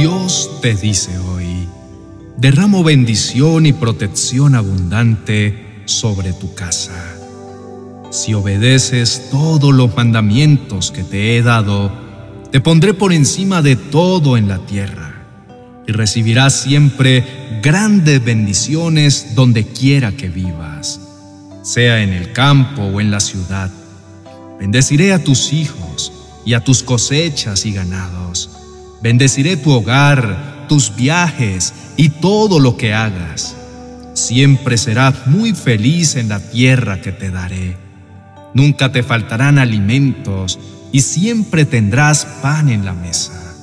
Dios te dice hoy, derramo bendición y protección abundante sobre tu casa. Si obedeces todos los mandamientos que te he dado, te pondré por encima de todo en la tierra, y recibirás siempre grandes bendiciones donde quiera que vivas, sea en el campo o en la ciudad. Bendeciré a tus hijos y a tus cosechas y ganados Bendeciré tu hogar, tus viajes y todo lo que hagas. Siempre serás muy feliz en la tierra que te daré. Nunca te faltarán alimentos y siempre tendrás pan en la mesa.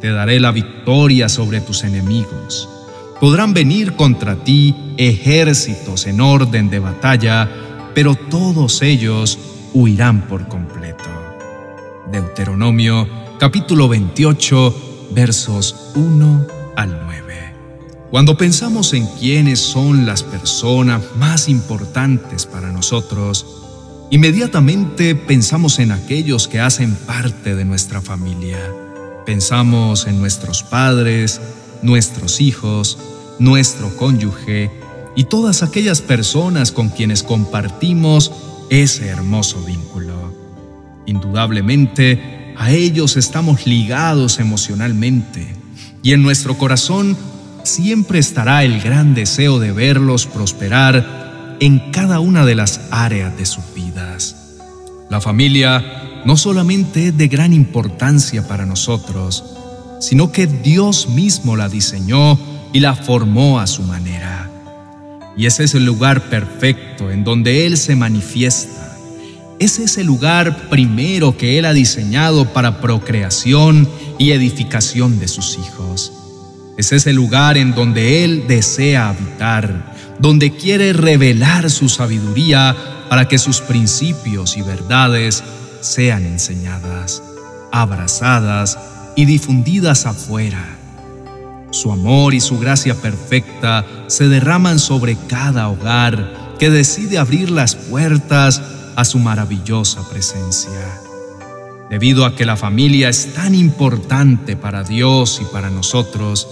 Te daré la victoria sobre tus enemigos. Podrán venir contra ti ejércitos en orden de batalla, pero todos ellos huirán por completo. Deuteronomio capítulo 28, versos 1 al 9. Cuando pensamos en quiénes son las personas más importantes para nosotros, inmediatamente pensamos en aquellos que hacen parte de nuestra familia. Pensamos en nuestros padres, nuestros hijos, nuestro cónyuge y todas aquellas personas con quienes compartimos ese hermoso vínculo. Indudablemente, a ellos estamos ligados emocionalmente y en nuestro corazón siempre estará el gran deseo de verlos prosperar en cada una de las áreas de sus vidas. La familia no solamente es de gran importancia para nosotros, sino que Dios mismo la diseñó y la formó a su manera. Y ese es el lugar perfecto en donde Él se manifiesta es el lugar primero que Él ha diseñado para procreación y edificación de sus hijos. Ese es el lugar en donde Él desea habitar, donde quiere revelar su sabiduría para que sus principios y verdades sean enseñadas, abrazadas y difundidas afuera. Su amor y su gracia perfecta se derraman sobre cada hogar que decide abrir las puertas su maravillosa presencia. Debido a que la familia es tan importante para Dios y para nosotros,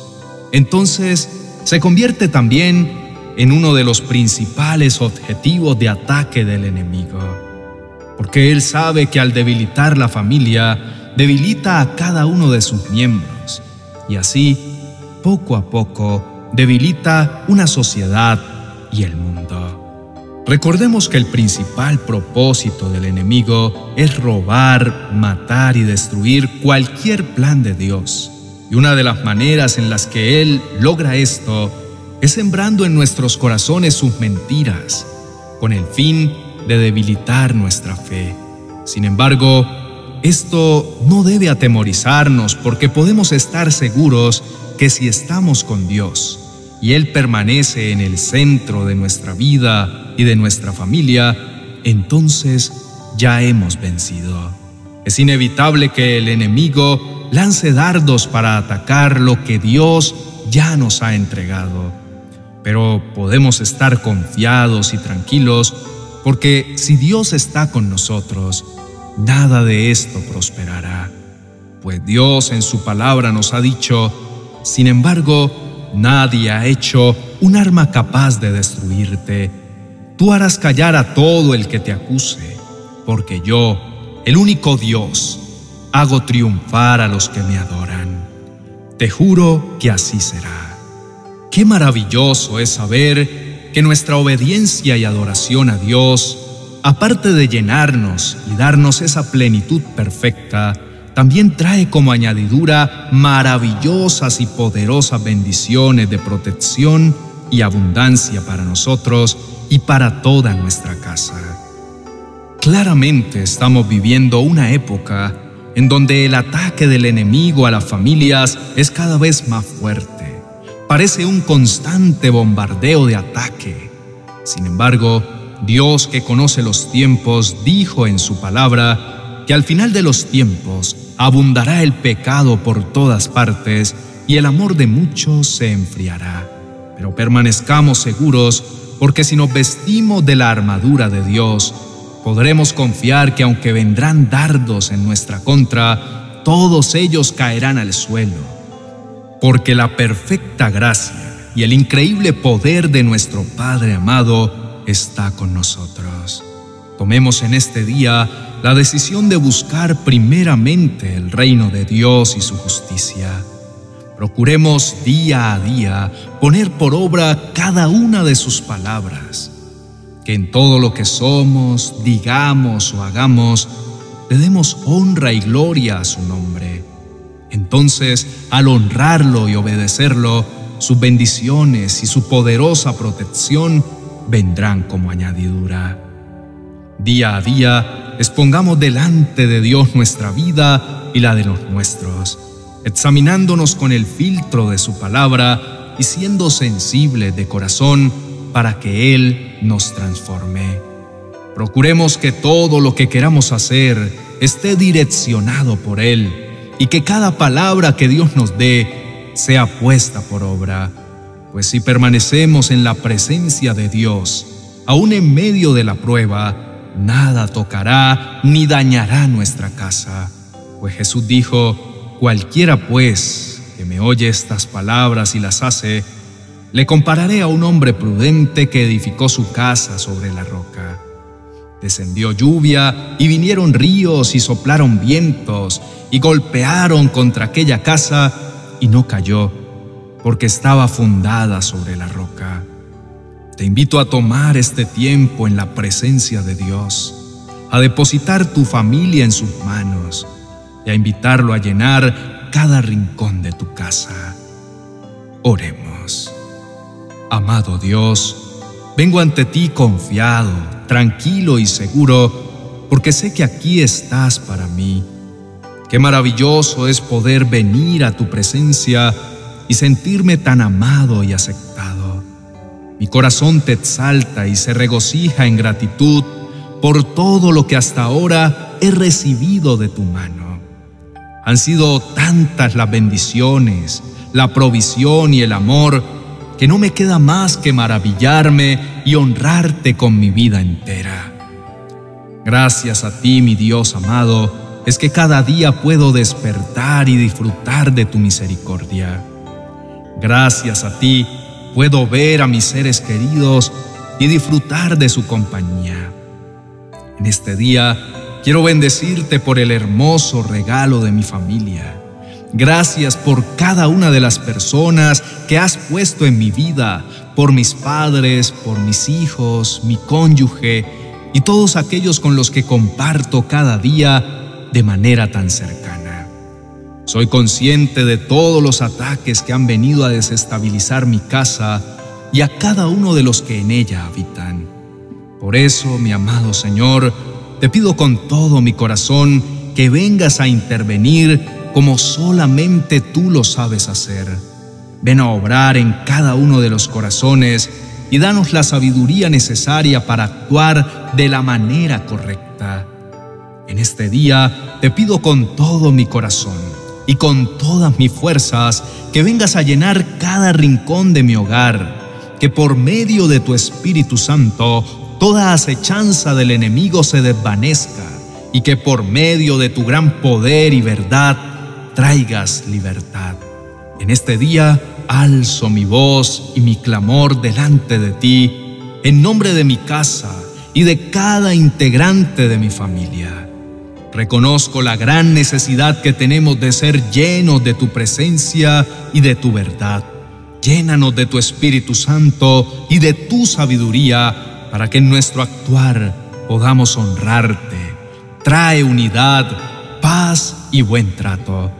entonces se convierte también en uno de los principales objetivos de ataque del enemigo. Porque Él sabe que al debilitar la familia, debilita a cada uno de sus miembros y así, poco a poco, debilita una sociedad y el mundo. Recordemos que el principal propósito del enemigo es robar, matar y destruir cualquier plan de Dios. Y una de las maneras en las que Él logra esto es sembrando en nuestros corazones sus mentiras, con el fin de debilitar nuestra fe. Sin embargo, esto no debe atemorizarnos porque podemos estar seguros que si estamos con Dios, y Él permanece en el centro de nuestra vida y de nuestra familia, entonces ya hemos vencido. Es inevitable que el enemigo lance dardos para atacar lo que Dios ya nos ha entregado. Pero podemos estar confiados y tranquilos porque si Dios está con nosotros, nada de esto prosperará. Pues Dios en su palabra nos ha dicho, sin embargo, Nadie ha hecho un arma capaz de destruirte. Tú harás callar a todo el que te acuse, porque yo, el único Dios, hago triunfar a los que me adoran. Te juro que así será. Qué maravilloso es saber que nuestra obediencia y adoración a Dios, aparte de llenarnos y darnos esa plenitud perfecta, también trae como añadidura maravillosas y poderosas bendiciones de protección y abundancia para nosotros y para toda nuestra casa. Claramente estamos viviendo una época en donde el ataque del enemigo a las familias es cada vez más fuerte. Parece un constante bombardeo de ataque. Sin embargo, Dios que conoce los tiempos dijo en su palabra que al final de los tiempos abundará el pecado por todas partes y el amor de muchos se enfriará. Pero permanezcamos seguros, porque si nos vestimos de la armadura de Dios, podremos confiar que aunque vendrán dardos en nuestra contra, todos ellos caerán al suelo. porque la perfecta gracia y el increíble poder de nuestro Padre amado está con nosotros. Tomemos en este día la decisión de buscar primeramente el reino de Dios y su justicia. Procuremos día a día poner por obra cada una de sus palabras. Que en todo lo que somos, digamos o hagamos, le demos honra y gloria a su nombre. Entonces, al honrarlo y obedecerlo, sus bendiciones y su poderosa protección vendrán como añadidura. Día a día, expongamos delante de Dios nuestra vida y la de los nuestros examinándonos con el filtro de su palabra y siendo sensibles de corazón para que Él nos transforme. Procuremos que todo lo que queramos hacer esté direccionado por Él y que cada palabra que Dios nos dé sea puesta por obra, pues si permanecemos en la presencia de Dios, aún en medio de la prueba, nada tocará ni dañará nuestra casa. Pues Jesús dijo, Cualquiera, pues, que me oye estas palabras y las hace, le compararé a un hombre prudente que edificó su casa sobre la roca. Descendió lluvia y vinieron ríos y soplaron vientos y golpearon contra aquella casa y no cayó, porque estaba fundada sobre la roca. Te invito a tomar este tiempo en la presencia de Dios, a depositar tu familia en sus manos, y a invitarlo a llenar cada rincón de tu casa. Oremos. Amado Dios, vengo ante ti confiado, tranquilo y seguro, porque sé que aquí estás para mí. Qué maravilloso es poder venir a tu presencia y sentirme tan amado y aceptado. Mi corazón te exalta y se regocija en gratitud por todo lo que hasta ahora he recibido de tu mano. Han sido tantas las bendiciones, la provisión y el amor que no me queda más que maravillarme y honrarte con mi vida entera. Gracias a ti, mi Dios amado, es que cada día puedo despertar y disfrutar de tu misericordia. Gracias a ti puedo ver a mis seres queridos y disfrutar de su compañía. En este día Quiero bendecirte por el hermoso regalo de mi familia. Gracias por cada una de las personas que has puesto en mi vida, por mis padres, por mis hijos, mi cónyuge y todos aquellos con los que comparto cada día de manera tan cercana. Soy consciente de todos los ataques que han venido a desestabilizar mi casa y a cada uno de los que en ella habitan. Por eso, mi amado Señor, te pido con todo mi corazón que vengas a intervenir como solamente tú lo sabes hacer. Ven a obrar en cada uno de los corazones y danos la sabiduría necesaria para actuar de la manera correcta. En este día te pido con todo mi corazón y con todas mis fuerzas que vengas a llenar cada rincón de mi hogar, que por medio de tu Espíritu Santo toda acechanza del enemigo se desvanezca y que por medio de tu gran poder y verdad traigas libertad. En este día alzo mi voz y mi clamor delante de ti en nombre de mi casa y de cada integrante de mi familia. Reconozco la gran necesidad que tenemos de ser llenos de tu presencia y de tu verdad. Llénanos de tu Espíritu Santo y de tu sabiduría para que en nuestro actuar podamos honrarte. Trae unidad, paz y buen trato.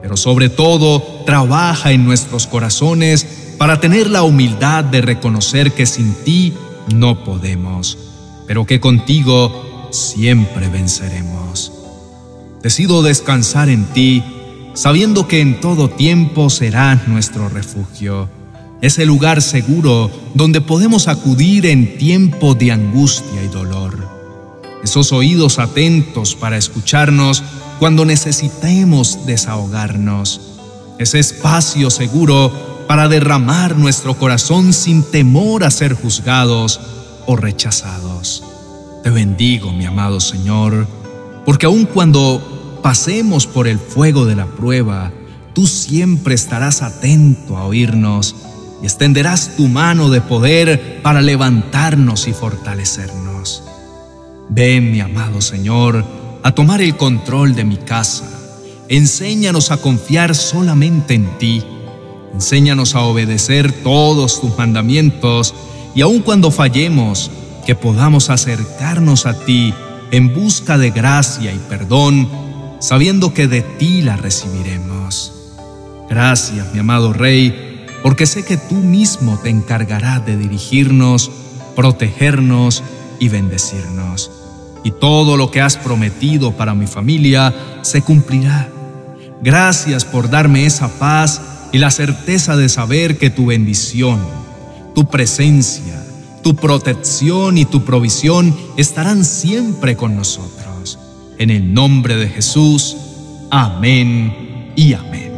Pero sobre todo, trabaja en nuestros corazones para tener la humildad de reconocer que sin ti no podemos, pero que contigo siempre venceremos. Decido descansar en ti, sabiendo que en todo tiempo serás nuestro refugio es el lugar seguro donde podemos acudir en tiempo de angustia y dolor. Esos oídos atentos para escucharnos cuando necesitemos desahogarnos. Ese espacio seguro para derramar nuestro corazón sin temor a ser juzgados o rechazados. Te bendigo, mi amado Señor, porque aun cuando pasemos por el fuego de la prueba, tú siempre estarás atento a oírnos y extenderás tu mano de poder para levantarnos y fortalecernos. Ven, mi amado Señor, a tomar el control de mi casa. Enséñanos a confiar solamente en ti. Enséñanos a obedecer todos tus mandamientos y aun cuando fallemos, que podamos acercarnos a ti en busca de gracia y perdón, sabiendo que de ti la recibiremos. Gracias, mi amado Rey, porque sé que tú mismo te encargarás de dirigirnos, protegernos y bendecirnos. Y todo lo que has prometido para mi familia se cumplirá. Gracias por darme esa paz y la certeza de saber que tu bendición, tu presencia, tu protección y tu provisión estarán siempre con nosotros. En el nombre de Jesús, amén y amén.